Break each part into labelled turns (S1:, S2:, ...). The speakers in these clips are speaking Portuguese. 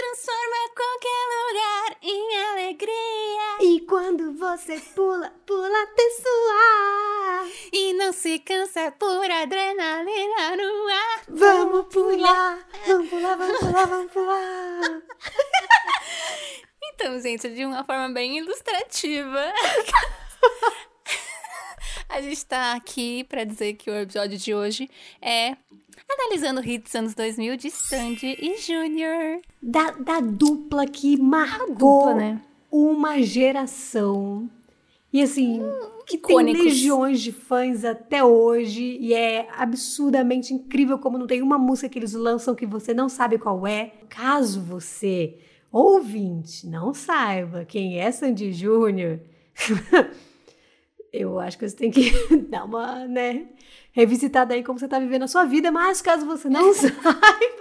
S1: Transforma qualquer lugar em alegria.
S2: E quando você pula, pula até suar.
S1: E não se cansa por adrenalina no ar.
S2: Vamos pular, vamos pular, vamos pular, vamos pular.
S1: então, gente, de uma forma bem ilustrativa. A gente tá aqui para dizer que o episódio de hoje é analisando hits anos 2000 de Sandy e Junior.
S2: Da, da dupla que marcou dupla, né? uma geração. E assim, hum, que icônicos. tem legiões de fãs até hoje. E é absurdamente incrível como não tem uma música que eles lançam que você não sabe qual é. Caso você, ouvinte, não saiba quem é Sandy Júnior, eu acho que você tem que dar uma, né, revisitada aí como você tá vivendo a sua vida, mas caso você não saiba,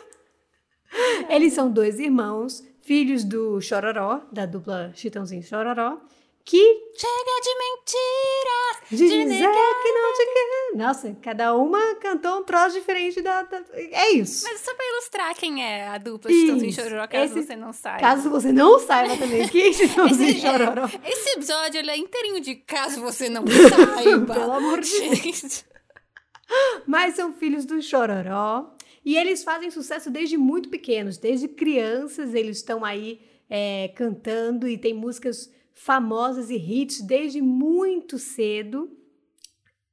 S2: eles são dois irmãos, filhos do Chororó, da dupla Chitãozinho Chororó, que
S1: chega de mentira,
S2: de dizer que não te quer. Nossa, cada uma cantou um troço diferente da, da, É isso.
S1: Mas só pra ilustrar quem é a dupla Chitãozinho Chororó, caso esse, você não saiba.
S2: Caso você não saiba também quem é esse, Chororó.
S1: Esse episódio ele é inteirinho de caso você não saiba.
S2: Pelo amor de Deus. Mas são filhos do Chororó. E eles fazem sucesso desde muito pequenos. Desde crianças eles estão aí é, cantando e tem músicas famosas e hits desde muito cedo.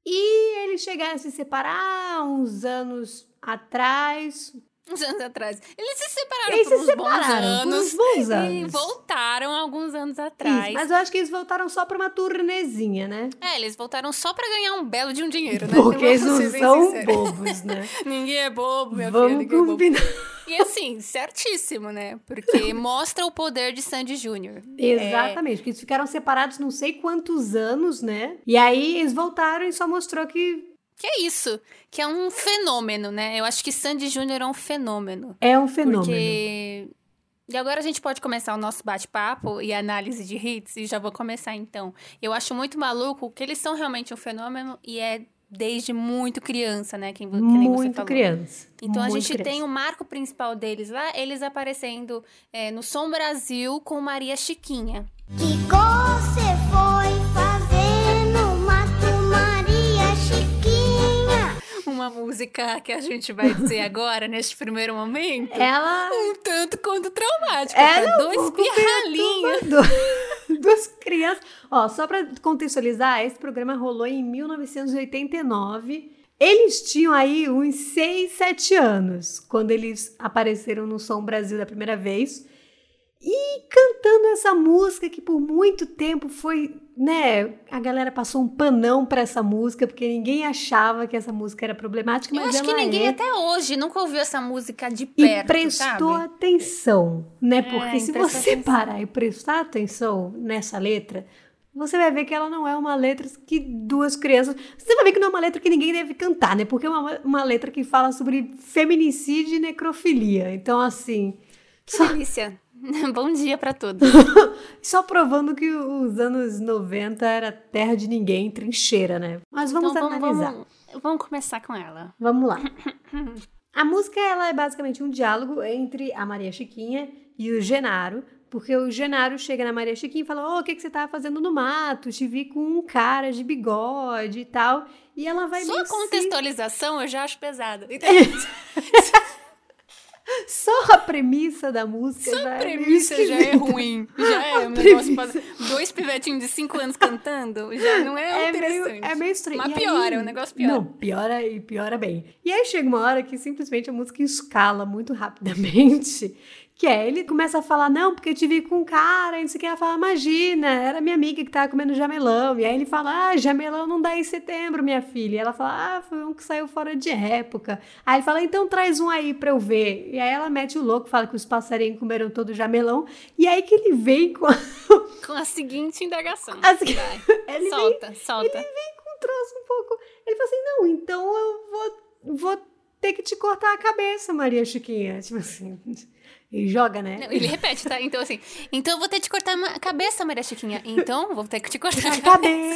S2: E eles chegaram a se separar uns anos atrás,
S1: uns anos atrás. Eles se separaram
S2: eles
S1: por
S2: se separaram
S1: bons
S2: anos, por bons anos.
S1: E voltaram alguns anos atrás.
S2: Isso, mas eu acho que eles voltaram só pra uma turnezinha, né?
S1: É, eles voltaram só pra ganhar um belo de um dinheiro, né?
S2: Porque eles não são bobos, né?
S1: ninguém é bobo, minha
S2: Vamos
S1: filha. Vamos
S2: combinar.
S1: E assim, certíssimo, né? Porque mostra o poder de Sandy Júnior.
S2: Exatamente, é... porque eles ficaram separados não sei quantos anos, né? E aí eles voltaram e só mostrou que
S1: que é isso, que é um fenômeno, né? Eu acho que Sandy Júnior é um fenômeno.
S2: É um fenômeno.
S1: Porque e agora a gente pode começar o nosso bate-papo e análise de hits, e já vou começar então. Eu acho muito maluco que eles são realmente um fenômeno e é desde muito criança, né? Que, que
S2: muito criança.
S1: Então
S2: muito
S1: a gente
S2: criança.
S1: tem o marco principal deles lá, eles aparecendo é, no Som Brasil com Maria Chiquinha.
S3: Que
S1: Uma música que a gente vai dizer agora, neste primeiro momento.
S2: Ela.
S1: Um tanto quanto traumática.
S2: Ela
S1: pra dois pirralhinhos.
S2: Duas crianças. Ó, só pra contextualizar, esse programa rolou em 1989. Eles tinham aí uns 6, 7 anos quando eles apareceram no Som Brasil da primeira vez. E cantando essa música que por muito tempo foi, né? A galera passou um panão para essa música porque ninguém achava que essa música era problemática,
S1: Eu
S2: mas
S1: acho que ninguém
S2: é.
S1: até hoje nunca ouviu essa música de perto,
S2: E prestou
S1: sabe?
S2: atenção, né? Porque
S1: É,
S2: se você
S1: atenção.
S2: parar e prestar atenção nessa letra, você vai ver que ela não é uma letra que duas crianças. Você vai ver que não é uma letra que ninguém deve cantar, né? Porque é uma, uma letra que fala sobre feminicídio e necrofilia. Então, assim.
S1: Que
S2: Só,
S1: delícia. Bom dia pra todos.
S2: só provando que os anos 90 era terra de ninguém, trincheira, né? Mas vamos
S1: então vamos,
S2: analisar.
S1: vamos, vamos começar com ela.
S2: Vamos lá. A música ela é basicamente um diálogo entre a Maria Chiquinha e o Genaro, porque o Genaro chega na Maria Chiquinha e fala: Ô, o que, que você tava fazendo no mato? Te vi com um cara de bigode e tal. E ela vai
S1: Só
S2: meio
S1: a
S2: se-
S1: contextualização eu já acho pesada.
S2: Só a premissa da música
S1: Só a
S2: é meio
S1: premissa já é
S2: esquisita.
S1: ruim. Já é um negócio. pra- Dois pivetinhos de 5 anos cantando já não é,
S2: É meio,
S1: interessante.
S2: é meio estranho.
S1: Mas piora,
S2: aí-
S1: o negócio piora.
S2: Não, piora e piora bem. E aí chega uma hora que simplesmente a música escala muito rapidamente. Que é, ele começa a falar, não, porque eu te vi com um cara, e não sei o que. Ela fala, imagina, era minha amiga que tava comendo jamelão. E aí ele fala, ah, jamelão não dá em setembro, minha filha. E ela fala, ah, foi um que saiu fora de época. Aí ele fala, então traz um aí pra eu ver. E aí ela mete o louco, fala que os passarinhos comeram todo o jamelão. E aí que ele vem com a
S1: Com a seguinte indagação.
S2: A. Ele
S1: solta, solta.
S2: um troço um pouco. Ele falou assim: não, então eu vou, vou ter que te cortar a cabeça, Maria Chiquinha. Tipo assim. E joga, né?
S1: Não, ele repete, tá? Então, assim, então eu vou ter que te cortar a cabeça, Maria Chiquinha. Então, vou ter que te cortar a cabeça.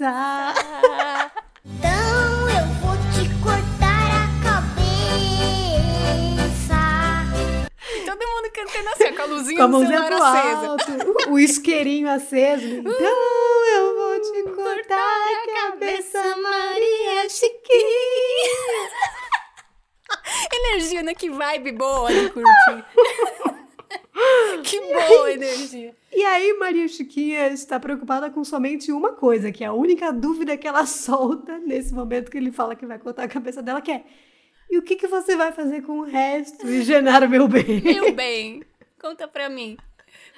S2: cabeça.
S3: Então eu vou te cortar a cabeça.
S1: Todo mundo cantando assim, com a luzinha
S2: Com a pro
S1: acesa.
S2: alto. O isqueirinho aceso. Então eu vou te cortar a cabeça, Maria Chiquinha.
S1: Energia, né? Que vibe boa de curtir. que boa energia.
S2: E aí, Maria Chiquinha está preocupada com somente uma coisa, que é a única dúvida que ela solta nesse momento que ele fala que vai cortar a cabeça dela, que é e o que, que você vai fazer com o resto, Genaro, meu bem?
S1: Meu bem, conta pra mim.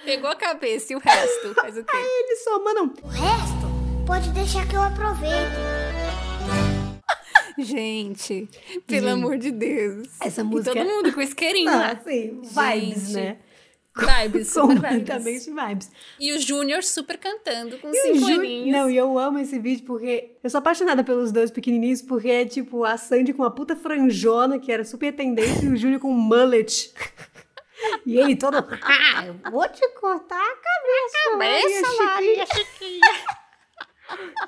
S1: Pegou a cabeça e o resto faz o quê?
S2: Ele só, mano,
S3: O resto pode deixar que eu aproveito.
S1: Gente, pelo
S2: Gente,
S1: amor de Deus.
S2: essa
S1: E
S2: música
S1: todo mundo com isqueirinho
S2: ah,
S1: lá.
S2: assim, vibes,
S1: Gente,
S2: né?
S1: Vibes, super vibes.
S2: Completamente vibes.
S1: E o Júnior super cantando com
S2: E
S1: cinco
S2: Ju-
S1: aninhos.
S2: Não, e eu amo esse vídeo porque eu sou apaixonada pelos dois pequenininhos, porque é tipo a Sandy com uma puta franjona, que era super tendência, e o Júnior com um mullet. E ele todo. Ah, eu vou te cortar a cabeça,
S1: Cabeça,
S2: Maria Chiquinha.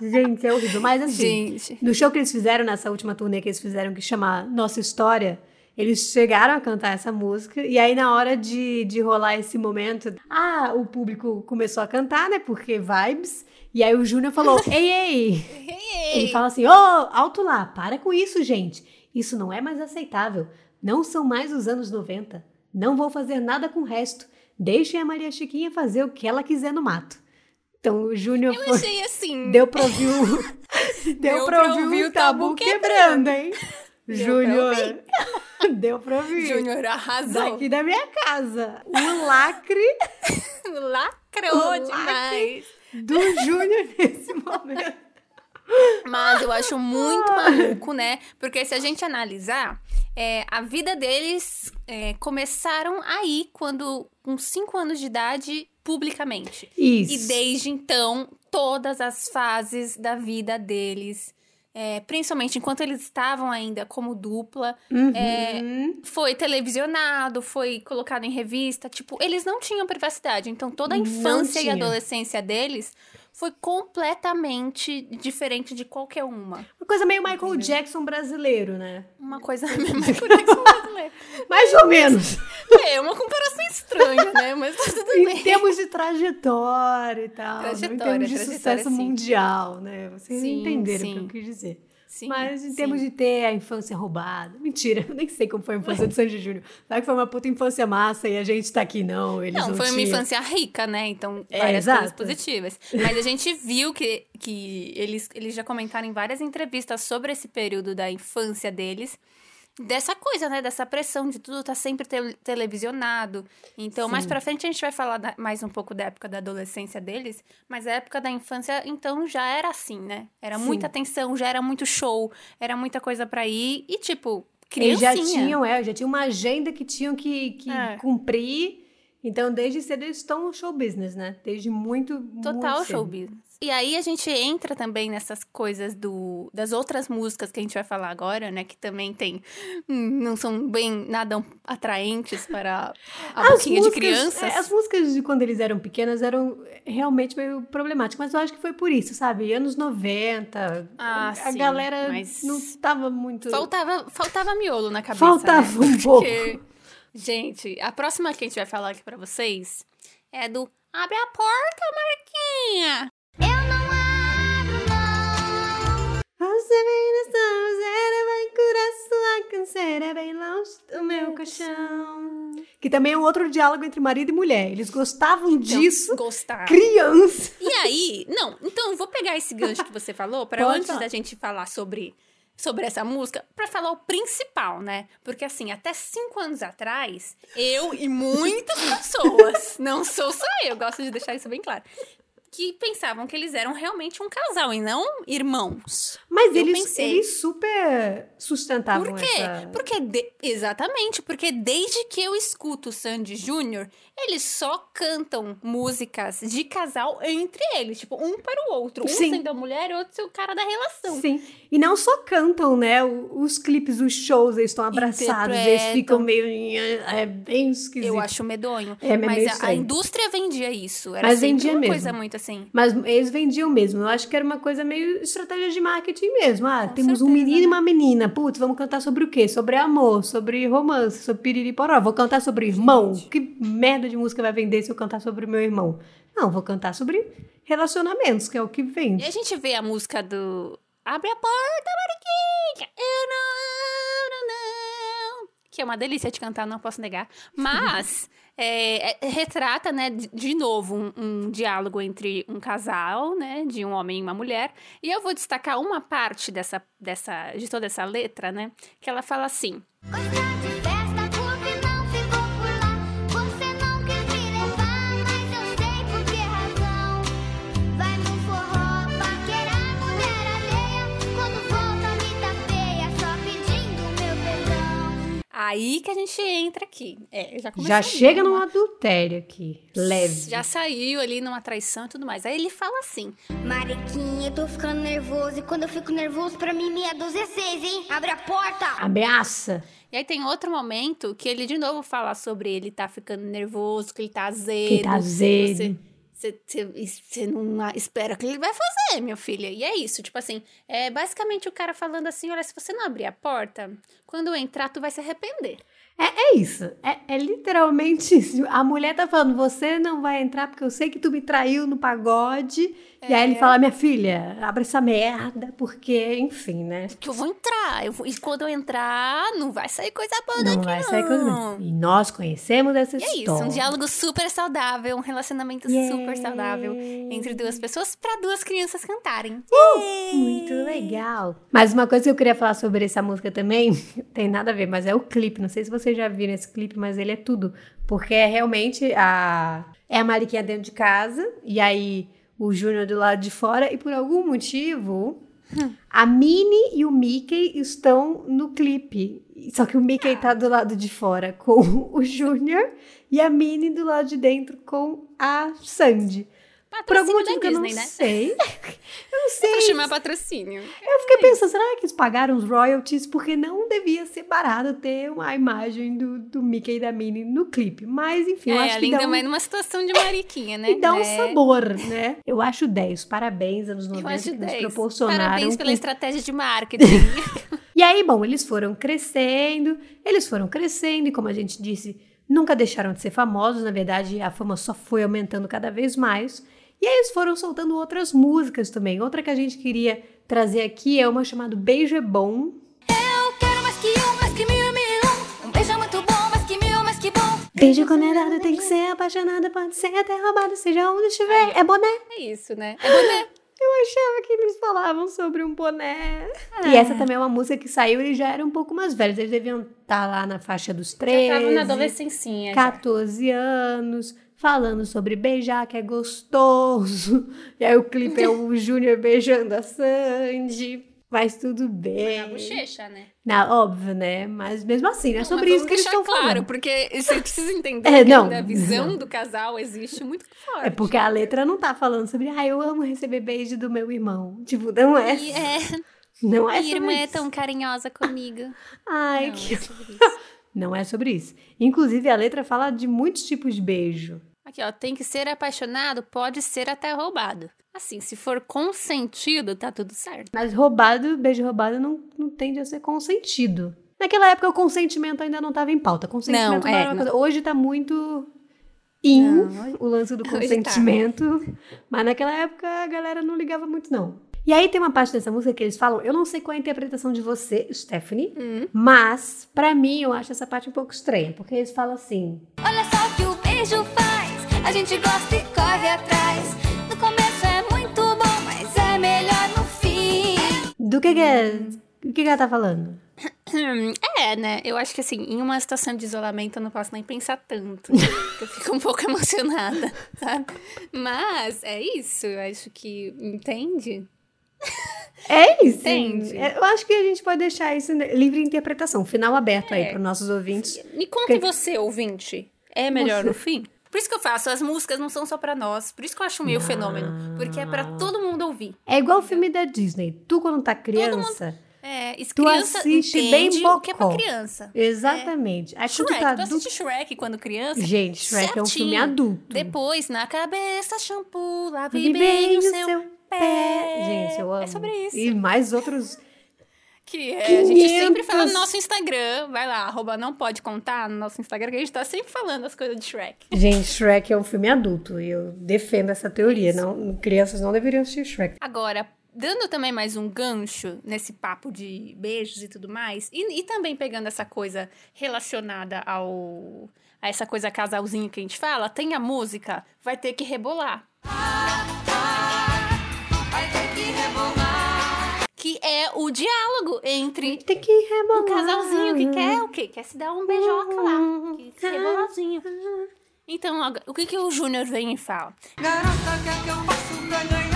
S2: Gente, é horrível. Mas assim,
S1: Gente.
S2: no show que eles fizeram, nessa última turnê que eles fizeram, que chama Nossa História, eles chegaram a cantar essa música, e aí na hora de, de rolar esse momento, ah, o público começou a cantar, né, porque vibes, e aí o Júnior falou, ei, ei, ele fala assim, ô, alto lá, para com isso, gente, isso não é mais aceitável, não são mais os anos 90, não vou fazer nada com o resto, deixem a Maria Chiquinha fazer o que ela quiser no mato. Então o Júnior
S1: Eu
S2: foi...
S1: achei assim.
S2: Deu pra ouvir o, deu pra ouvir o tabu quebrando, hein? Júnior. Deu pra ouvir.
S1: Júnior arrasou.
S2: Daqui da minha casa. O lacre
S1: Lacrou
S2: O
S1: demais.
S2: do Júnior nesse momento.
S1: Mas eu acho muito maluco, né? Porque se a gente analisar, é, a vida deles é, começaram aí, quando com 5 anos de idade, publicamente.
S2: Isso.
S1: E desde então, todas as fases da vida deles, é, principalmente enquanto eles estavam ainda como dupla,
S2: Uhum.
S1: é, foi televisionado, foi colocado em revista. Tipo, eles não tinham privacidade. Então, toda a infância e adolescência deles foi completamente diferente de qualquer uma.
S2: Uma coisa meio Michael Jackson brasileiro, né?
S1: Uma coisa mesmo brasileira.
S2: Mais ou menos.
S1: É uma comparação estranha, né? Mas tá tudo
S2: em
S1: bem.
S2: termos de trajetória e tal. não em
S1: Trajetória,
S2: termos de
S1: trajetória,
S2: sucesso
S1: sim.
S2: mundial, né? Vocês
S1: Sim,
S2: entenderam o
S1: sim.
S2: que eu quis dizer.
S1: Sim,
S2: Mas em
S1: sim.
S2: termos de ter a infância roubada. Mentira, eu nem sei como foi a infância do Sandy Júnior. Vai que foi uma puta infância massa e a gente tá aqui, não. Eles não,
S1: Não, foi uma
S2: tinham.
S1: infância rica, né? Então,
S2: É,
S1: várias coisas
S2: exato.
S1: positivas. Mas a gente viu que, que eles, eles já comentaram em várias entrevistas sobre esse período da infância deles. Dessa coisa, né? Dessa pressão de tudo tá sempre te- televisionado. Então, mais
S2: Sim.
S1: pra frente a gente vai falar da- mais um pouco da época da adolescência deles. Mas a época da infância, então, já era assim, né? Era
S2: Sim.
S1: muita atenção, já era muito show, era muita coisa pra ir. E, tipo,
S2: Eles
S1: criancinha.
S2: já tinham, é, já tinham uma agenda que tinham que, que
S1: É.
S2: cumprir. Então, desde cedo eles estão no show business, né? Desde muito.
S1: Total
S2: muito
S1: show business. E aí a gente entra também nessas coisas do, das outras músicas que a gente vai falar agora, né? Que também tem. hum, Não são bem nada atraentes para a
S2: As
S1: boquinha de
S2: músicas-
S1: crianças.
S2: é, As músicas de quando eles eram pequenas eram realmente meio problemáticas, mas eu acho que foi por isso, sabe? Anos 90,
S1: Ah,
S2: a
S1: sim,
S2: galera
S1: mas
S2: não tava muito.
S1: Faltava, faltava miolo na cabeça.
S2: Faltava
S1: né?
S2: um pouco.
S1: Porque, gente, a próxima que a gente vai falar aqui pra vocês é do Abre a porta, Marquinha!
S2: Você vem nessa roseira, vai curar sua canseira bem longe do meu colchão. Que também é um outro diálogo entre marido e mulher. Eles gostavam
S1: Então,
S2: disso,
S1: Gostar.
S2: criança.
S1: E aí, não, então eu vou pegar esse gancho que você falou para antes
S2: falar.
S1: da gente falar sobre sobre essa música, para falar o principal, né? Porque assim, até cinco anos atrás, eu e muitas pessoas, não sou só eu, gosto de deixar isso bem claro, que pensavam que eles eram realmente um casal e não irmãos.
S2: Mas
S1: Eu
S2: eles,
S1: pensei.
S2: eles super sustentavam
S1: Por quê?
S2: essa...
S1: Porque de- exatamente, porque desde que eu escuto o Sandy Júnior, eles só cantam músicas de casal entre eles, tipo, um para o outro, um
S2: Sim.
S1: sendo a mulher e outro sendo o cara da relação.
S2: Sim. E não só cantam, né? Os clipes, os shows, eles estão abraçados, eles ficam meio. É bem esquisito.
S1: Eu acho medonho.
S2: É, mas
S1: mas
S2: meio
S1: a- a, indústria vendia isso. Era
S2: Mas
S1: sempre
S2: vendia
S1: uma
S2: mesmo.
S1: coisa muito assim.
S2: Mas eles vendiam mesmo. Eu acho que era uma coisa meio estratégia de marketing mesmo. Ah,
S1: Com
S2: temos um
S1: certeza,
S2: menino e
S1: né?
S2: uma menina. Putz, vamos cantar sobre o quê? Sobre amor, sobre romance, sobre piriri poró. Vou cantar sobre irmão. Que merda de música vai vender se eu cantar sobre o meu irmão? Não, vou cantar sobre relacionamentos, que é o que
S1: E
S2: vende.
S1: a gente vê a música do Abre a porta, Mariquinha! Eu não. Que é uma delícia de cantar, não posso negar. Mas é, é, retrata, né, de, de novo, um, um diálogo entre um casal, né? De um homem e uma mulher. E eu vou destacar uma parte dessa, dessa, de toda essa letra, né? Que ela fala assim.
S3: Gostar de
S1: Aí que a gente entra aqui. É, já
S2: Já
S1: ali,
S2: chega
S1: né?
S2: num adultério aqui. Leve.
S1: Já saiu ali numa traição e tudo mais. Aí ele fala assim.
S3: Mariquinha, eu tô ficando nervoso. E quando eu fico nervoso, pra mim meia dúzia é seis, hein? Abre a porta!
S2: Ameaça.
S1: E aí tem outro momento que ele de novo fala sobre ele tá ficando nervoso, que ele tá azedo.
S2: Que tá azedo.
S1: Você, você, não espera que ele vai fazer, minha filha. E é isso, tipo assim, é basicamente o cara falando assim, olha, se você não abrir a porta, quando eu entrar, tu vai se arrepender.
S2: É, é isso. É, é literalmente isso. A mulher tá falando, você não vai entrar porque eu sei que tu me traiu no pagode. E aí ele
S1: É.
S2: fala, minha filha, abre essa merda, porque, enfim, né?
S1: Que eu vou entrar. Eu vou- e quando eu entrar, não vai sair coisa boa
S2: Não
S1: daqui,
S2: vai sair coisa.
S1: não.
S2: E nós conhecemos essa
S1: E é isso,
S2: história.
S1: um diálogo super saudável, um relacionamento super saudável entre duas pessoas para duas crianças cantarem.
S2: Muito legal. Mas uma coisa que eu queria falar sobre essa música também, tem nada a ver, mas é o clipe. Não sei se vocês já viram esse clipe, mas ele é tudo. Porque é realmente a. É a Mariquinha dentro de casa, e aí o Júnior do lado de fora, e por algum motivo. A Minnie e o Mickey estão no clipe. Só que o Mickey tá do lado de fora com o Júnior e a Minnie do lado de dentro com a Sandy. Por algum
S1: Patrocínio
S2: motivo que eu não
S1: né?
S2: sei. Eu não sei.
S1: Pra chamar patrocínio.
S2: Eu fiquei pensando, será que eles pagaram os royalties? Porque não devia ser barato ter uma imagem do, do Mickey e da Minnie no clipe. Mas, enfim, eu
S1: é,
S2: acho que
S1: além
S2: dá,
S1: também
S2: um,
S1: numa situação de mariquinha, né?
S2: e dá um
S1: É.
S2: sabor, né? Eu acho 10. Parabéns, anos 90,
S1: Eu acho
S2: que nos
S1: 10.
S2: proporcionaram.
S1: Parabéns pela
S2: com-
S1: estratégia de marketing.
S2: E aí, bom, eles foram crescendo, eles foram crescendo, e como a gente disse, nunca deixaram de ser famosos. Na verdade, a fama só foi aumentando cada vez mais. E aí eles foram soltando outras músicas também. Outra que a gente queria trazer aqui é uma chamada Beijo é Bom,
S3: Eu quero mais que um, mais que mil, mil. Um beijo é muito bom, mais que mil, mais que bom.
S2: Beijo quando é dado tem que ser apaixonado, pode ser até roubado, seja onde estiver. É boné.
S1: é isso, né? É boné.
S2: Eu achava que eles falavam sobre um boné. E essa também é uma música que saiu, eles já eram um pouco mais velhos. Eles deviam estar lá na faixa dos 13,
S1: Eu tava na adolescencinha. já.
S2: 14 anos, falando sobre beijar, que é gostoso. E aí o clipe é o Júnior beijando a Sandy. Mas tudo bem.
S1: Na bochecha, né?
S2: Não, óbvio, né? Mas mesmo assim, não é sobre isso que eles estão
S1: claro,
S2: falando.
S1: porque você precisa entender
S2: É,
S1: que
S2: não.
S1: a visão do casal existe muito forte.
S2: É porque a letra não tá falando sobre, ah, eu amo receber beijo do meu irmão. Tipo, não é.
S1: E é,
S2: Não é
S1: minha irmã é
S2: isso.
S1: tão carinhosa comigo.
S2: Ai,
S1: Não,
S2: que.
S1: é sobre isso.
S2: Não é sobre isso. Inclusive, a letra fala de muitos tipos de beijo.
S1: Aqui, ó, tem que ser apaixonado, pode ser até roubado. Assim, se for consentido, tá tudo certo.
S2: Mas roubado, beijo roubado não, não tende a ser consentido. Naquela época, o consentimento ainda não estava em pauta. Consentimento
S1: Não,
S2: não,
S1: é,
S2: era uma
S1: não.
S2: coisa. Hoje tá muito in
S1: Não, hoje-
S2: o lance do
S1: tá.
S2: consentimento. Mas naquela época a galera não ligava muito, não. E aí tem uma parte dessa música que eles falam, eu não sei qual é a interpretação de você, Stephanie,
S1: Hum.
S2: mas pra mim eu acho essa parte um pouco estranha, porque eles falam assim:
S3: Olha só o que o beijo faz. A gente gosta e corre atrás. No começo é muito bom, mas é melhor no fim.
S2: do que que é, o que que ela tá falando?
S1: É, né? Eu acho que assim, em uma situação de isolamento eu não posso nem pensar tanto. porque eu fico um pouco emocionada, sabe? Mas é isso, eu acho que. Entende?
S2: É isso.
S1: Entende?
S2: É, Eu acho que a gente pode deixar isso né, livre interpretação, final aberto aí
S1: É.
S2: para nossos ouvintes.
S1: Me conta
S2: Que-
S1: você, ouvinte. É melhor
S2: Você.
S1: no fim? Por isso que eu faço, as músicas não são só pra nós. Por isso que eu acho meio fenômeno. Porque é pra todo mundo ouvir.
S2: É igual o filme da Disney. Tu, quando tá criança.
S1: É,
S2: Tu assiste bem
S1: o que é pra
S2: bocó.
S1: criança.
S2: Exatamente. Aí quando tu
S1: Shrek,
S2: tá
S1: tu
S2: adulto.
S1: assiste Shrek quando criança?
S2: Gente, Shrek é um filme
S1: certinho.
S2: adulto.
S1: Depois, na cabeça, shampoo, lave bem o
S2: o
S1: seu, pé.
S2: Gente, eu amo.
S1: É sobre isso.
S2: E mais outros.
S1: Que é, a gente sempre
S2: 500.
S1: fala no nosso Instagram. Vai lá, arroba não pode contar no nosso Instagram, que a gente tá sempre falando as coisas de Shrek.
S2: Gente, Shrek é um filme adulto. E eu defendo essa teoria. Não, crianças não deveriam assistir Shrek.
S1: Agora, dando também mais um gancho nesse papo de beijos e tudo mais, e, e também pegando essa coisa relacionada ao. a essa coisa casalzinho que a gente fala, tem a música Vai Ter Que Rebolar. Que é o diálogo entre
S2: Tem que rebolar.
S1: um casalzinho que quer o quê? Quer se dar um beijoca lá. Que se rebolarzinho. Então, agora, o que, que o Júnior vem e fala?
S4: Garota, quer que eu faço pra ganhar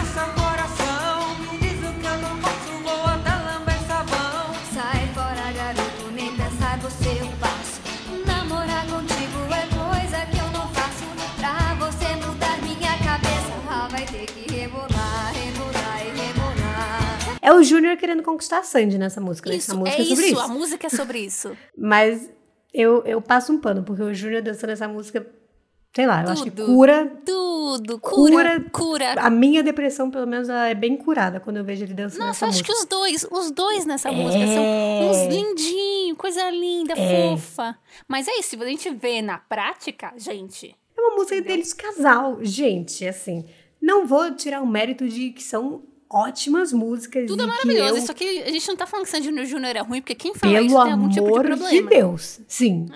S3: É
S2: o Júnior querendo conquistar a Sandy nessa música. né?
S1: Isso,
S2: a música
S1: é
S2: é sobre
S1: isso,
S2: isso.
S1: a música é sobre isso.
S2: Mas eu, eu passo um pano, porque o Júnior dançando essa música, sei lá, eu acho que
S1: Tudo.
S2: cura.
S1: Tudo, cura,
S2: Cura.
S1: cura.
S2: A minha depressão, pelo menos, ela é bem curada quando eu vejo ele dançando
S1: Nossa,
S2: essa
S1: acho
S2: música.
S1: que os dois, os dois nessa
S2: É.
S1: música são uns lindinhos, coisa linda, fofa. Mas é isso, se a gente vê na prática, gente,
S2: É uma música deles casal. Gente, assim, não vou tirar o mérito de que são ótimas músicas.
S1: tudo é maravilhoso.
S2: Que eu,
S1: Isso aqui, a gente não tá falando que Sandy Júnior é ruim, porque quem fala isso
S2: pelo
S1: tem algum tipo de
S2: amor de,
S1: problema.
S2: Deus. Sim.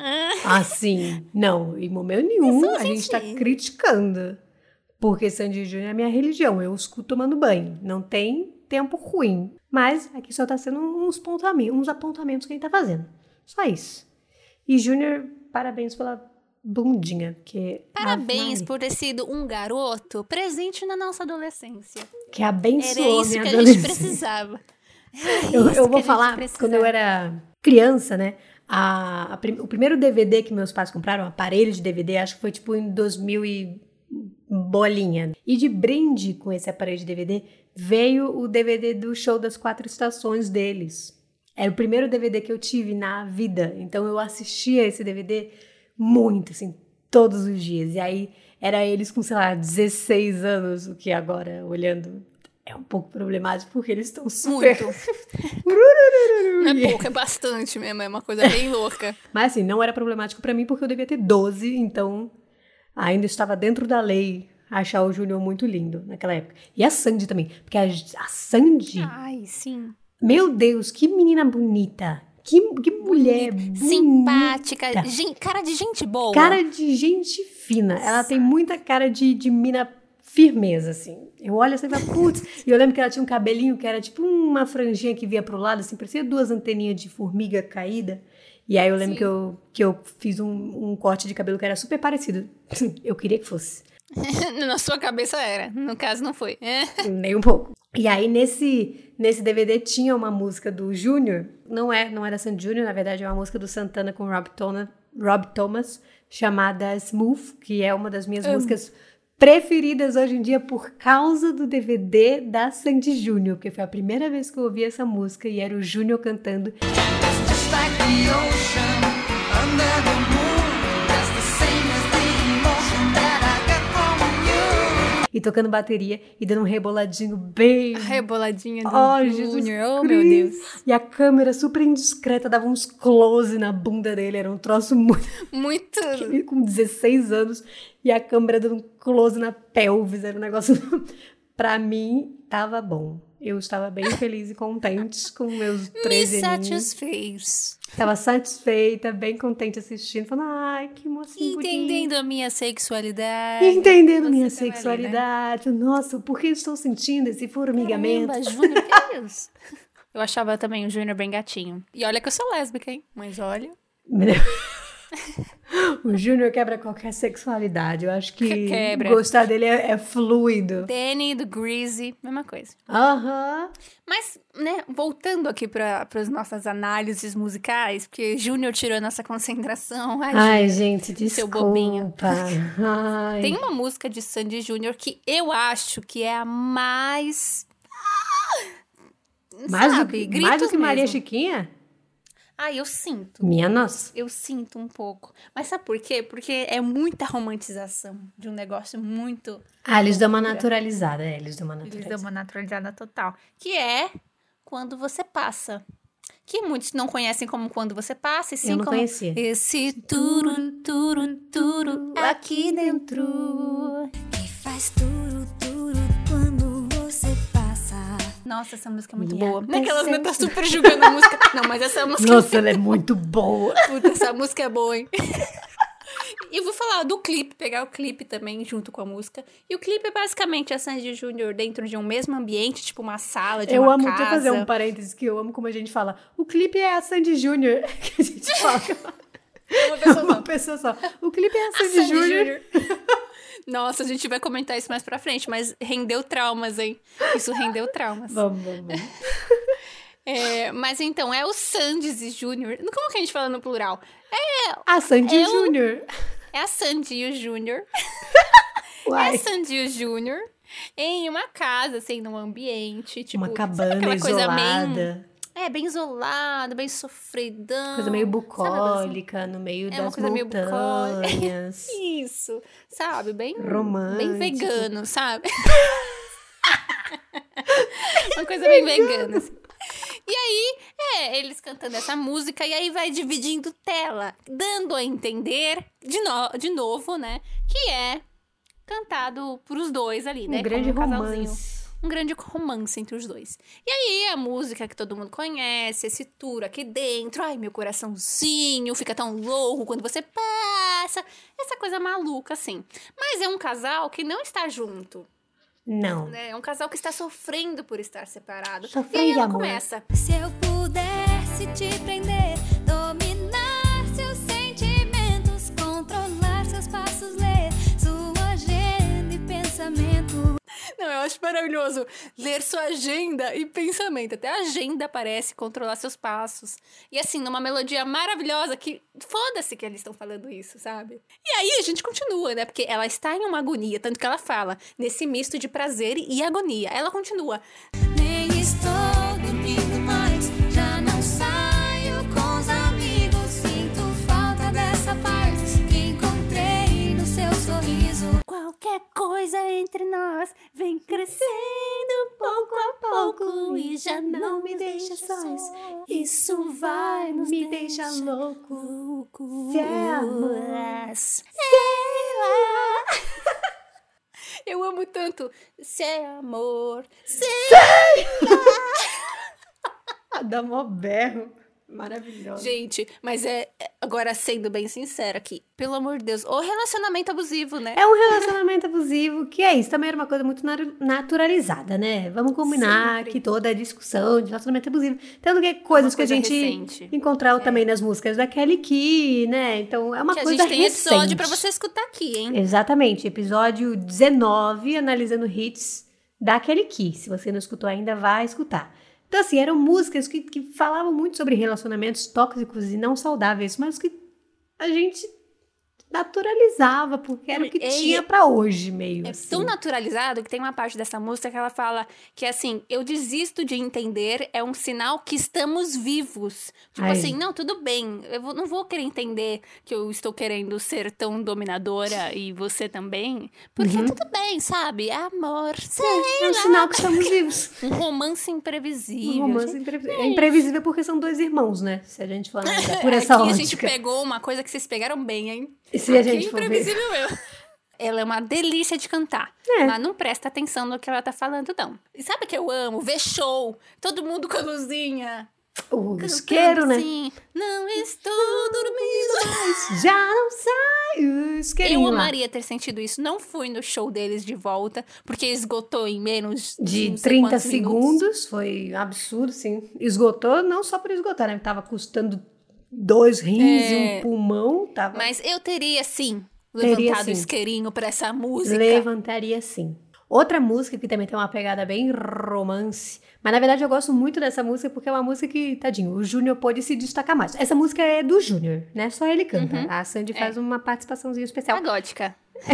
S2: Assim, não, em momento nenhum
S1: Isso,
S2: a gente tá criticando. Porque Sandy Júnior é minha religião. Eu escuto tomando banho. Não tem tempo ruim. Mas aqui só tá sendo uns, pontamentos, uns apontamentos que a gente tá fazendo. Só isso. E Júnior, parabéns pela bundinha. Porque
S1: Parabéns por ter sido um garoto presente na nossa adolescência.
S2: Que
S1: Era
S2: abençoou
S1: isso
S2: minha
S1: que a gente precisava. Era
S2: Eu, eu vou falar,
S1: precisava.
S2: quando eu era criança, né? A, a o primeiro DVD que meus pais compraram, um aparelho de DVD, acho que foi tipo em 2000 e bolinha. E de brinde com esse aparelho de DVD veio o DVD do show das quatro estações deles. Era o primeiro DVD que eu tive na vida. Então eu assistia esse DVD muito, assim, todos os dias. E aí era eles com, sei lá, 16 anos, o que agora, olhando, é um pouco problemático, porque eles estão super.
S1: Muito. Não é pouco, é bastante mesmo. É uma coisa bem louca.
S2: Mas assim, não era problemático pra mim porque eu devia ter 12, então ainda estava dentro da lei achar o Júnior muito lindo naquela época. E a Sandy também, porque a, a Sandy,
S1: Ai, sim.
S2: meu Deus, que menina bonita. Que, que mulher bonita.
S1: Simpática. gen- cara de gente boa.
S2: Cara de gente fina. Ela tem muita cara de, de mina firmeza, assim. Eu olho assim e falo, putz. E eu lembro que ela tinha um cabelinho que era tipo uma franjinha que via pro lado, assim, parecia duas anteninhas de formiga caída. E aí eu lembro
S1: Sim.
S2: que eu, que eu fiz um, um corte de cabelo que era super parecido. Eu queria que fosse.
S1: Na sua cabeça era. No caso, não foi.
S2: Nem um pouco. E aí, nesse, nesse DVD tinha uma música do Júnior. Não é, não é da Sandy Júnior, na verdade, é uma música do Santana com Rob, Tona, Rob Thomas, chamada Smooth, que é uma das minhas músicas preferidas hoje em dia por causa do DVD da Sandy Júnior, porque foi a primeira vez que eu ouvi essa música e era o Júnior cantando.
S4: Just like the ocean under the
S2: E tocando bateria e dando um reboladinho bem
S1: A reboladinha do
S2: Oh, Jesus
S1: Júnior. Oh, meu Deus.
S2: E a câmera super indiscreta dava uns close na bunda dele. Era um troço muito.
S1: Muito.
S2: Com 16 anos e a câmera dando um close na pelvis. Era um negócio. pra mim, tava bom. eu estava bem feliz e contente com meus
S1: Me
S2: 13 aninhos.
S1: satisfez.
S2: Estava satisfeita, bem contente assistindo, falando, ai, que bonito.
S1: Entendendo a minha sexualidade.
S2: Entendendo
S1: Você
S2: minha
S1: tava ali, né?
S2: sexualidade. Nossa, por que estou sentindo esse formigamento?
S1: Caramba, Júnior, que é isso? Eu achava também o Júnior bem gatinho. E olha que eu sou lésbica, hein? Mas olha.
S2: o Júnior quebra qualquer sexualidade. Eu acho que
S1: Quebra.
S2: gostar dele é, é fluido.
S1: Danny do Greasy, mesma coisa.
S2: Aham.
S1: Mas, né, voltando aqui para as nossas análises musicais, porque Júnior tirou nossa concentração. Ai,
S2: Ai, gente, desculpa.
S1: Seu bobinho.
S2: Ai.
S1: Tem uma música de Sandy Júnior que eu acho que é a mais.
S2: mais, do,
S1: sabe,
S2: que- mais do que Maria
S1: mesmo.
S2: Chiquinha?
S1: Ah, eu sinto.
S2: Minha nossa.
S1: Eu sinto um pouco. Mas sabe por quê? Porque é muita romantização de um negócio muito.
S2: Ah, eles dão uma naturalizada. É, eles dão uma
S1: Eles dão
S2: naturalizada.
S1: uma naturalizada total. Que é quando você passa. Que muitos não conhecem como quando você passa, e sim
S2: Eu não
S1: como
S2: conhecia.
S1: esse turu, turu, turu aqui dentro.
S3: Que faz turu,
S1: Nossa, essa música é muito
S2: Me
S1: boa. Não é não tá super julgando a música. Não, mas essa música.
S2: Nossa, ela é muito boa.
S1: Puta, essa música é boa, hein? E eu vou falar do clipe, pegar o clipe também junto com a música. E o clipe é basicamente a Sandy Júnior dentro de um mesmo ambiente, tipo uma sala de
S2: Eu
S1: uma
S2: amo,
S1: casa.
S2: deixa eu fazer um parênteses que eu amo como a gente fala. O clipe é a Sandy Júnior. Que a gente fala.
S1: Uma pessoa
S2: Uma
S1: só.
S2: pessoa só. O clipe é a Sandy,
S1: Sandy
S2: Júnior.
S1: Nossa, a gente vai comentar isso mais pra frente, mas rendeu traumas, hein? Isso rendeu traumas.
S2: Vamos, vamos.
S1: É, mas então, é o Sandys e Júnior. Como que a gente fala no plural?
S2: A Sandy
S1: Eu-
S2: Júnior.
S1: É a Sandy e o Júnior. É a Sandy e o Júnior em uma casa, assim, num ambiente, tipo...
S2: uma
S1: sabe
S2: cabana
S1: aquela coisa bem-
S2: isolada.
S1: É, bem isolado, bem sofridão.
S2: Coisa meio
S1: sabe,
S2: bucólica, no meio
S1: É uma
S2: das
S1: coisa meio bucólica.
S2: montanhas.
S1: Isso, sabe? Bem
S2: Romântico.
S1: Bem vegano, sabe? Uma coisa bem vegana. assim. E aí, é, eles cantando essa música, e aí vai dividindo tela, dando a entender, de, no- de novo, né? Que é cantado pros dois ali, né?
S2: um grande
S1: um casalzinho
S2: romance.
S1: Um grande romance entre os dois. E aí, a música que todo mundo conhece, esse tour aqui dentro, ai, meu coraçãozinho fica tão louco quando você passa, essa coisa maluca, assim. Mas é um casal que não está junto,
S2: Não.
S1: né? É um casal que está sofrendo por estar separado.
S2: Sofrendo
S1: e aí ela
S2: amor.
S1: começa.
S3: Se eu pudesse te prender, dominar
S1: Não, eu acho maravilhoso ler sua agenda e pensamento. Até a agenda parece controlar seus passos. E assim, numa melodia maravilhosa que foda-se que eles estão falando isso, sabe? E aí a gente continua, né? Porque ela está em uma agonia, tanto que ela fala nesse misto de prazer e agonia. Ela continua. Qualquer coisa entre nós vem crescendo pouco a pouco e já não me deixa sós. Isso vai nos
S2: Me deixa louco.
S1: lá. Eu amo tanto. Se é amor. Se
S2: Dá mó berro. Maravilhoso.
S1: Gente, mas é é- agora sendo bem sincera aqui, pelo amor de Deus, o relacionamento abusivo, né?
S2: É um relacionamento abusivo, que é isso, também era uma coisa muito naturalizada, né? Vamos combinar
S1: Sempre.
S2: que toda a discussão de relacionamento abusivo, tanto que é coisas que a
S1: coisa
S2: gente
S1: recente.
S2: encontrava também nas músicas da Kelly Key, né? Então é uma
S1: que a
S2: coisa
S1: gente tem
S2: recente.
S1: episódio pra você escutar aqui, hein?
S2: Exatamente, episódio 19, analisando hits da Kelly Key. Se você não escutou ainda, vai escutar. Então, assim, eram músicas que, que falavam muito sobre relacionamentos tóxicos e não saudáveis, mas que a gente naturalizava, porque era o que
S1: É,
S2: tinha pra hoje, meio
S1: É
S2: assim.
S1: tão naturalizado que tem uma parte dessa música que ela fala que assim, eu desisto de entender, é um sinal que estamos vivos. Tipo
S2: Ai.
S1: assim, não, tudo bem, eu vou- não vou querer entender que eu estou querendo ser tão dominadora e você também, porque
S2: Uhum.
S1: tudo bem, sabe? É amor, sei
S2: É um
S1: lá.
S2: sinal que estamos vivos.
S1: Um romance
S2: Um
S1: imprevisível.
S2: romance imprevisível. É imprevisível porque são dois irmãos, né? Se a gente for analisar por essa
S1: Aqui a
S2: ótica.
S1: gente pegou uma coisa que vocês pegaram bem, hein?
S2: E se a
S1: Que
S2: gente for ver...
S1: imprevisível eu. Ela é uma delícia de cantar.
S2: É.
S1: Mas não presta atenção no que ela tá falando, não. E sabe o que eu amo? Ver show. Todo mundo com a luzinha.
S2: O isqueiro, né?
S1: assim, Não estou dormindo.
S2: Já não sai o isqueirinho
S1: Eu
S2: lá.
S1: amaria ter sentido isso. Não fui no show deles de volta, porque esgotou em menos
S2: De
S1: sei
S2: 30
S1: quantos minutos.
S2: segundos, foi absurdo, sim. Esgotou, não só por esgotar, né? Tava custando dois rins e
S1: É.
S2: um pulmão. Tava...
S1: Mas eu teria, sim,
S2: Teria,
S1: levantado
S2: sim.
S1: o isqueirinho pra essa música.
S2: Levantaria sim. Outra música que também tem uma pegada bem romance. Mas na verdade eu gosto muito dessa música porque é uma música que, tadinho, o Júnior pode se destacar mais. Essa música é do Júnior, né? Só ele canta.
S1: Uhum.
S2: A Sandy
S1: É.
S2: faz uma participaçãozinha especial.
S1: A gótica.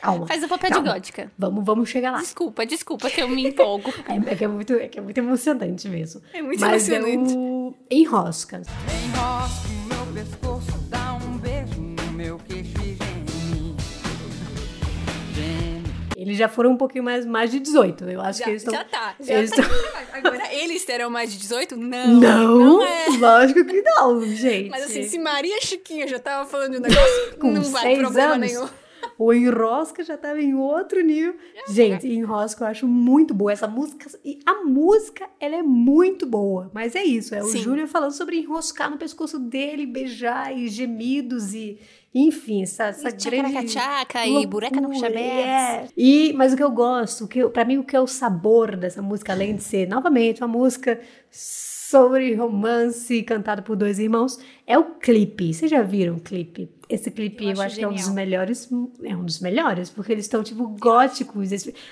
S2: Calma.
S1: Faz o papel
S2: Calma.
S1: de gótica.
S2: Vamos, vamos chegar lá.
S1: Desculpa, desculpa que eu me empolgo.
S2: É, é que é muito, é que é muito emocionante mesmo.
S1: É muito
S2: Mas
S1: emocionante.
S2: é Enrosca.
S4: Enrosca o meu pescoço, dá um beijo no meu queixo e geme. Geme.
S2: Eles já foram um pouquinho mais, mais de 18. Eu acho
S1: Já,
S2: que eles estão.
S1: já tá. Já
S2: eles
S1: tá. Agora, eles terão mais de 18? Não.
S2: Não,
S1: Não é.
S2: lógico que não, gente.
S1: Mas assim, se Maria Chiquinha já tava falando de um negócio,
S2: Com
S1: não vai problema
S2: anos,
S1: nenhum.
S2: O Enrosca já tava em outro nível. Gente, Enrosca eu acho muito boa. Essa música. E a música, ela é muito boa. Mas é isso. É o
S1: Sim.
S2: Júnior falando sobre enroscar no pescoço dele, beijar e gemidos e. Enfim, essa, essa
S1: E
S2: grande.
S1: tchaca-tchaca e bureca no
S2: é. E, mas o que eu gosto, que pra mim o que é o sabor dessa música, além de ser, novamente, uma música sobre romance cantada por dois irmãos, é o clipe. Vocês já viram o clipe? Esse clipe
S1: Eu
S2: eu,
S1: acho
S2: que é um dos melhores, é um dos melhores, porque eles estão tipo góticos.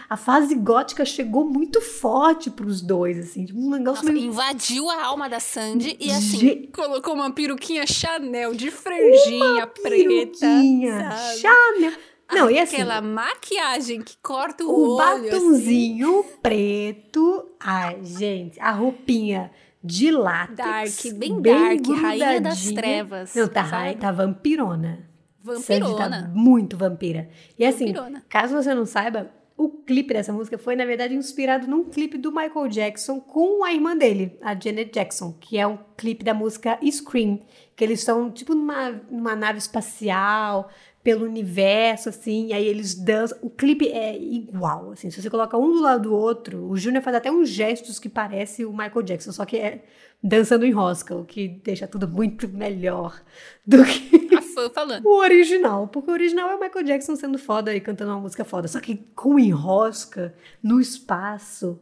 S2: A fase gótica chegou muito forte pros dois, assim, tipo, um negócio
S1: Nossa,
S2: meio
S1: invadiu a alma da Sandy e assim,
S2: Ge-
S1: colocou uma peruquinha Chanel de franjinha preta. sabe?
S2: Chanel. Não, e assim,
S1: Aquela maquiagem que corta o,
S2: O
S1: olho. assim.
S2: batonzinho preto. Ai, gente, a roupinha de látex.
S1: Dark, bem dark, rainha das trevas,
S2: Não, tá,
S1: sabe?
S2: tá vampirona. Sandy tá
S1: Vampirona.
S2: muito vampira. E assim,
S1: Vampirona.
S2: caso você não saiba, o clipe dessa música foi, na verdade, inspirado num clipe do Michael Jackson com a irmã dele, a Janet Jackson, que é um clipe da música Scream, que eles estão, tipo, numa, numa nave espacial, pelo universo, assim, e aí eles dançam. O clipe é igual, assim, se você coloca um do lado do outro, o Júnior faz até uns gestos que parece o Michael Jackson, só que é dançando em rosca, o que deixa tudo muito melhor do que
S1: A fã falando.
S2: o original, porque o original é o Michael Jackson sendo foda e cantando uma música foda. Só que com enrosca, no espaço,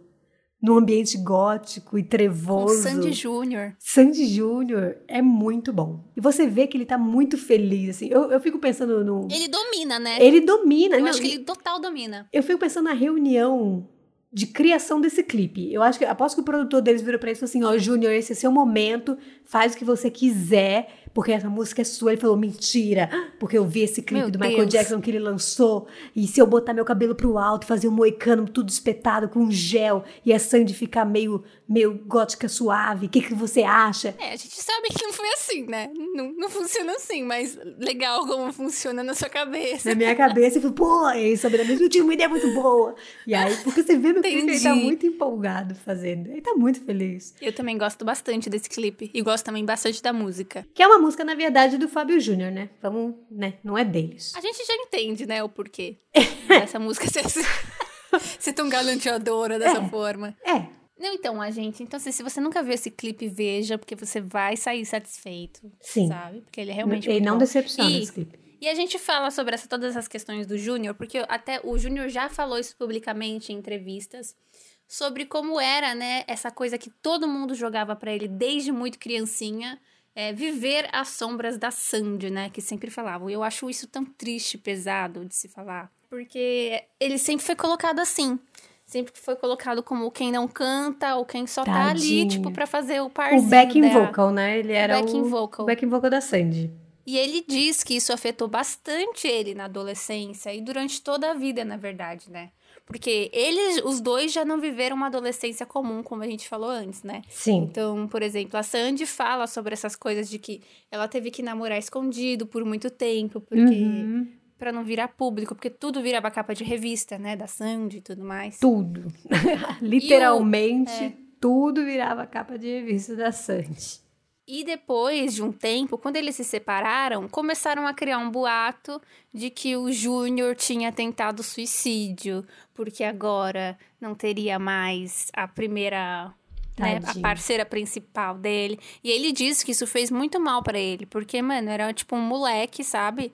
S2: no ambiente gótico e
S1: Com
S2: trevoso.
S1: Sandy Júnior.
S2: Sandy Júnior é muito bom. E você vê que ele tá muito feliz, assim. Eu, eu fico pensando no.
S1: Ele domina, né?
S2: Ele domina,
S1: Eu
S2: não,
S1: acho que ele total domina.
S2: eu fico pensando na reunião de criação desse clipe. Eu acho que aposto que o produtor deles virou pra ele e falou assim: ó, Júnior, esse é seu momento, faz o que você quiser, porque essa música é sua. Ele falou: mentira, porque eu vi esse clipe
S1: Meu
S2: do Michael
S1: Deus.
S2: Jackson que ele lançou, e se eu botar meu cabelo pro alto, fazer um moicano tudo espetado com gel, e a Sandy ficar meio, meio gótica suave, o que, que você acha?
S1: É, a gente sabe que não foi assim, né? Não, não funciona assim, mas legal como funciona na sua cabeça.
S2: Na minha cabeça, eu falei, pô, é mesma, eu tinha uma ideia muito boa. E aí, porque você vê no clipe, ele tá muito empolgado fazendo. Ele tá muito feliz.
S1: Eu também gosto bastante desse clipe. E gosto também bastante da música.
S2: Que é uma música, na verdade, do Fábio Júnior, né? Vamos, né? Não é deles.
S1: A gente já entende, né, o porquê dessa música ser, ser tão galanteadora dessa
S2: É.
S1: forma.
S2: É,
S1: Não, então, a gente. Então, assim, se você nunca viu esse clipe, veja, porque você vai sair satisfeito.
S2: sim.
S1: Sabe? Porque ele é realmente.
S2: Ele não
S1: bom.
S2: decepciona
S1: E-
S2: esse clipe.
S1: E a gente fala sobre essa, todas essas questões do Júnior, porque até o Júnior já falou isso publicamente em entrevistas, sobre como era, né, essa coisa que todo mundo jogava pra ele desde muito criancinha, é, viver às sombras da Sandy, né, que sempre falavam. Eu acho isso tão triste, pesado de se falar, porque ele sempre foi colocado assim. Sempre foi colocado como quem não canta ou quem só tá ali,
S2: Tadinho.
S1: tipo, pra fazer o
S2: O
S1: parzinho
S2: backing
S1: dela.
S2: vocal, né? Ele era
S1: backing
S2: o,
S1: vocal.
S2: o backing vocal da Sandy.
S1: E ele diz que isso afetou bastante ele na adolescência e durante toda a vida, na verdade, né? Porque eles, os dois já não viveram uma adolescência comum, como a gente falou antes, né?
S2: Sim.
S1: Então, por exemplo, a Sandy fala sobre essas coisas de que ela teve que namorar escondido por muito tempo, porque
S2: Uhum.
S1: Pra não virar público, porque tudo virava capa de revista, né, da Sandy e tudo mais.
S2: Tudo. Literalmente,
S1: é.
S2: tudo virava capa de revista da Sandy.
S1: E depois de um tempo, quando eles se separaram, começaram a criar um boato de que o Júnior tinha tentado suicídio, porque agora não teria mais a primeira, né, a parceira principal dele. E ele disse que isso fez muito mal pra ele, porque, mano, era tipo um moleque, sabe?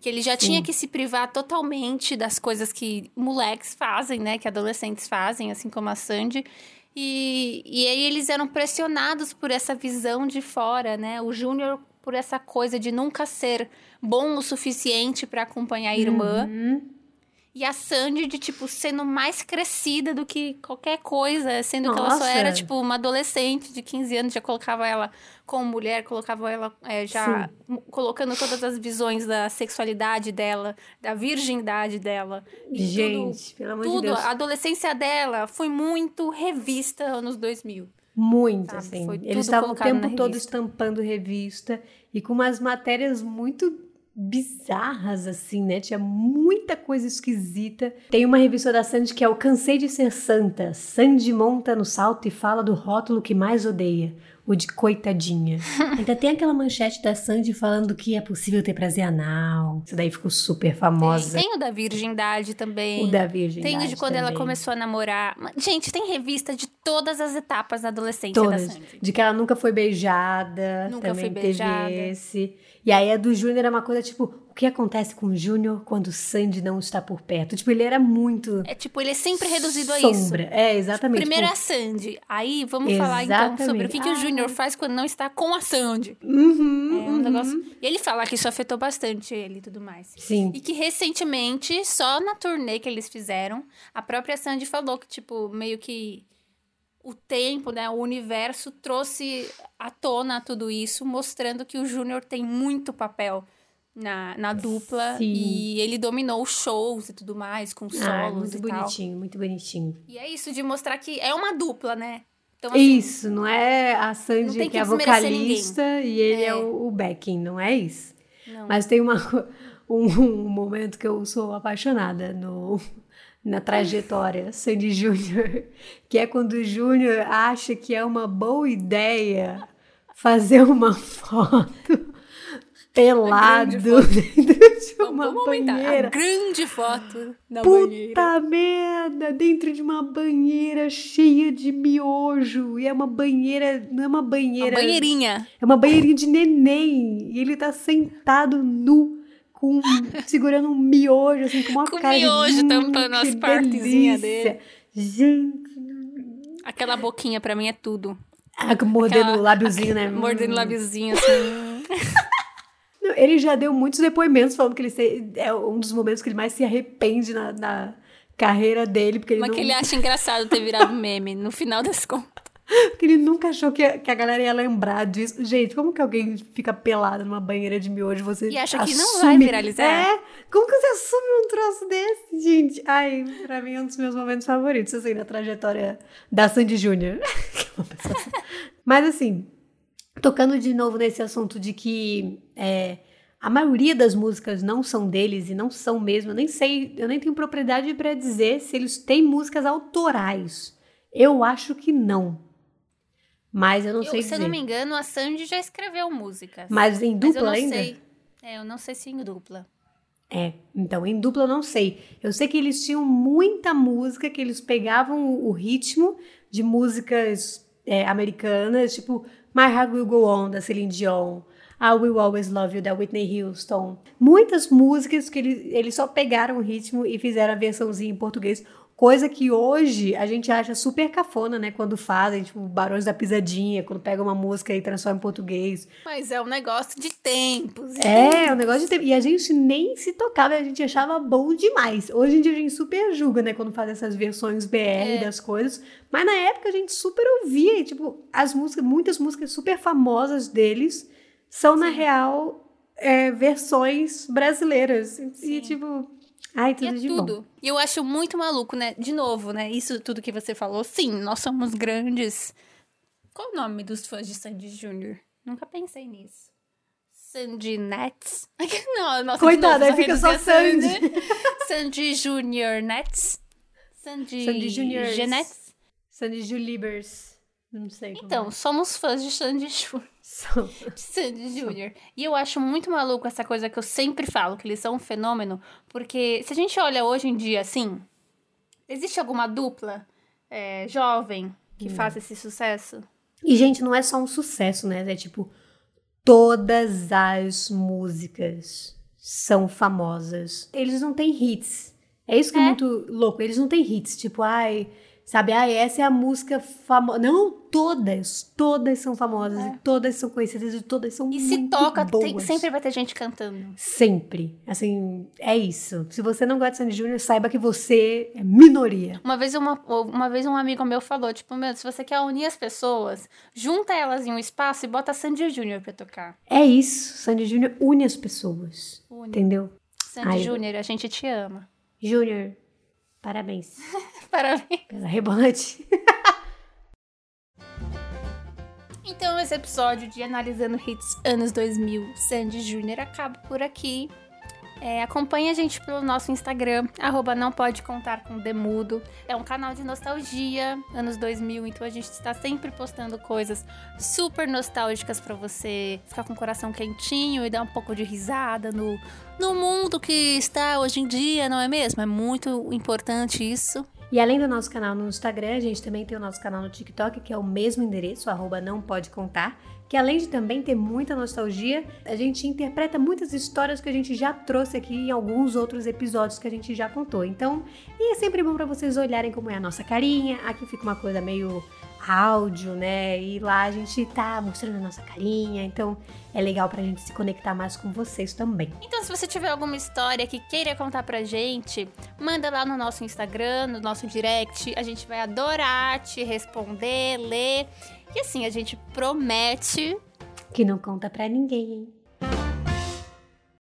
S1: Que ele já tinha que se privar totalmente das coisas que moleques fazem, né? Que adolescentes fazem, assim como a Sandy. E, e aí eles eram pressionados por essa visão de fora, né? O Júnior por essa coisa de nunca ser bom o suficiente pra acompanhar a irmã.
S2: Uhum.
S1: E a Sandy de, tipo, sendo mais crescida do que qualquer coisa, sendo que ela só
S2: Nossa.
S1: era, tipo, uma adolescente de 15 anos, já colocava ela como mulher, colocava ela é, já m- colocando todas as visões da sexualidade dela, da virgindade dela. E tudo-
S2: Gente, pelo amor de
S1: tudo,
S2: Deus.
S1: a adolescência dela foi muito revista anos 2000.
S2: Muito,
S1: Sabe,
S2: assim. Eles estavam o tempo todo estampando revista e com umas matérias muito bizarras, assim, né? Tinha muita coisa esquisita. Tem uma revista da Sandy que é o Cansei de Ser Santa. Sandy monta no salto e fala do rótulo que mais odeia. O de coitadinha. Ainda tem aquela manchete da Sandy falando que é possível ter prazer anal. Isso daí ficou super famosa.
S1: Tem, tem o da virgindade também.
S2: O da Virgem.
S1: Tem o de quando ela começou a namorar. Gente, tem revista de todas as etapas da adolescência
S2: Todas.
S1: da Sandy.
S2: De que ela nunca foi beijada.
S1: Nunca
S2: também
S1: foi
S2: teve
S1: beijada.
S2: esse. E aí a do Júnior é uma coisa tipo, o que acontece com o Júnior quando o Sandy não está por perto? Tipo, ele era muito
S1: É tipo, ele é sempre reduzido a isso.
S2: sombra. É, exatamente.
S1: Primeiro é a
S2: tipo,
S1: Sandy. Aí vamos falar então sobre o que, que o
S2: Exatamente.
S1: Júnior faz quando não está com a Sandy.
S2: uhum,
S1: É um
S2: uhum.
S1: negócio. E ele fala que isso afetou bastante ele e tudo mais.
S2: Sim.
S1: E que recentemente, só na turnê que eles fizeram, a própria Sandy falou que, tipo, meio que o tempo, né, o universo trouxe à tona tudo isso, mostrando que o Júnior tem muito papel na, na dupla
S2: Sim.
S1: e ele dominou os shows e tudo mais, com solos
S2: Ah, muito
S1: e tal.
S2: bonitinho, muito bonitinho.
S1: E é isso de mostrar que é uma dupla, né? Então, assim,
S2: Isso, não é a Sandy que
S1: que
S2: é a vocalista e ele é,
S1: É.
S2: o, o backing, não é isso.
S1: Não.
S2: Mas tem uma, um, um momento que eu sou apaixonada no, na trajetória Sandy Júnior, que é quando o Júnior acha que é uma boa ideia fazer uma foto pelado dentro de uma
S1: Vamos
S2: banheira.
S1: A grande foto da banheira.
S2: Puta merda! Dentro de uma banheira cheia de miojo. E é uma banheira. Não é uma
S1: Uma
S2: banheira.
S1: banheirinha.
S2: É uma banheirinha de neném. E ele tá sentado nu, com, segurando um miojo, assim, com uma
S1: Com
S2: cara de,
S1: miojo
S2: "Hum,
S1: tampando as partezinhas
S2: delícia." Gente.
S1: Aquela boquinha pra mim é tudo.
S2: Ah, mordendo
S1: Aquela-
S2: o lábiozinho, né?
S1: Mordendo o
S2: Hum.
S1: lábiozinho assim.
S2: Não, ele já deu muitos depoimentos falando que ele se- é um dos momentos que ele mais se arrepende na, na carreira dele, porque ele,
S1: Mas
S2: não,
S1: que ele acha engraçado ter virado meme no final das contas.
S2: Porque ele nunca achou que a, que a galera ia lembrar disso. Gente, como que alguém fica pelado numa banheira de miojo e você
S1: E acha que não
S2: assume-
S1: vai viralizar?
S2: É, como que você assume um troço desse, gente? Ai, pra mim é um dos meus momentos favoritos, assim, na trajetória da Sandy Júnior. É pessoa- Mas assim, tocando de novo nesse assunto de que é, a maioria das músicas não são deles e não são mesmo. Eu nem sei, eu nem tenho propriedade pra dizer se eles têm músicas autorais. Eu acho que não. Mas eu não
S1: Eu,
S2: sei
S1: se
S2: dizer.
S1: eu não me engano, a Sandy já escreveu músicas.
S2: Mas em
S1: Mas eu
S2: dupla
S1: não
S2: ainda?
S1: sei. É, eu não sei se em dupla.
S2: É, então em dupla eu não sei. Eu sei que eles tinham muita música que eles pegavam o, o ritmo de músicas é, americanas, tipo My Heart Will Go On, da Celine Dion, I Will Always Love You, da Whitney Houston. Muitas músicas que eles, eles só pegaram o ritmo e fizeram a versãozinha em português. Coisa que hoje a gente acha super cafona, né? Quando fazem, tipo, Barões da Pisadinha, quando pega uma música e transforma em português.
S1: Mas é um negócio de tempos.
S2: É, é um negócio de tempo. E a gente nem se tocava, a gente achava bom demais. Hoje em dia a gente super julga, né, quando faz essas versões BR
S1: É.
S2: das coisas. Mas na época a gente super ouvia, e, tipo, as músicas, muitas músicas super famosas deles são, na
S1: Sim.
S2: real, é, versões brasileiras. E,
S1: Sim.
S2: tipo, ai,
S1: E
S2: tudo
S1: é
S2: de bom.
S1: tudo. E eu acho muito maluco, né? De novo, né? Isso tudo que você falou. Sim, nós somos grandes. Qual o nome dos fãs de Sandy Júnior? Nunca pensei nisso. Sandy Nets? Não, nossa,
S2: Coitada, aí fica só
S1: reduzir a
S2: Sandy.
S1: Sandy Júnior Nets? Sandy,
S2: Sandy Juniors.
S1: Genets?
S2: Sandy Julibers. Não sei.
S1: Então,
S2: é.
S1: somos fãs de Sandy Júnior. De Sandy Júnior. E eu acho muito maluco essa coisa que eu sempre falo, que eles são um fenômeno, porque se a gente olha hoje em dia assim, existe alguma dupla é, jovem que faz esse sucesso?
S2: E, gente, não é só um sucesso, né? É tipo, todas as músicas são famosas. Eles não têm hits. É isso que é,
S1: É.
S2: muito louco. Eles não têm hits. Tipo, ai, sabe, ai, essa é a música famosa. Não, todas. Todas são famosas. E todas são conhecidas e todas são
S1: E
S2: muito
S1: se toca, tem- sempre vai ter gente cantando.
S2: Sempre. Assim, é isso. Se você não gosta de Sandy Júnior, saiba que você é minoria.
S1: Uma vez, uma, uma vez um amigo meu falou, tipo, meu, se você quer unir as pessoas, junta elas em um espaço e bota Sandy Júnior pra tocar.
S2: É isso. Sandy Júnior une as pessoas.
S1: Une.
S2: Entendeu?
S1: Sandy Júnior, a gente te ama.
S2: Júnior, parabéns
S1: Parabéns.
S2: pela rebolante.
S1: Então, esse episódio de Analisando Hits Anos 2000, Sandy Júnior, acaba por aqui. É, acompanhe a gente pelo nosso Instagram, arroba não pode contar com Demudo. É um canal de nostalgia, anos 2000, então a gente está sempre postando coisas super nostálgicas para você ficar com o coração quentinho e dar um pouco de risada no, no mundo que está hoje em dia, não é mesmo? É muito importante isso.
S2: E além do nosso canal no Instagram, a gente também tem o nosso canal no TikTok, que é o mesmo endereço, arroba não pode contar. Que além de também ter muita nostalgia, a gente interpreta muitas histórias que a gente já trouxe aqui em alguns outros episódios que a gente já contou. Então, é sempre bom para vocês olharem como é a nossa carinha. Aqui fica uma coisa meio áudio, né? E lá a gente tá mostrando a nossa carinha. Então, é legal pra gente se conectar mais com vocês também.
S1: Então, se você tiver alguma história que queira contar pra gente, manda lá no nosso Instagram, no nosso direct. A gente vai adorar te responder, ler. E assim, a gente promete
S2: Que não conta pra ninguém, hein?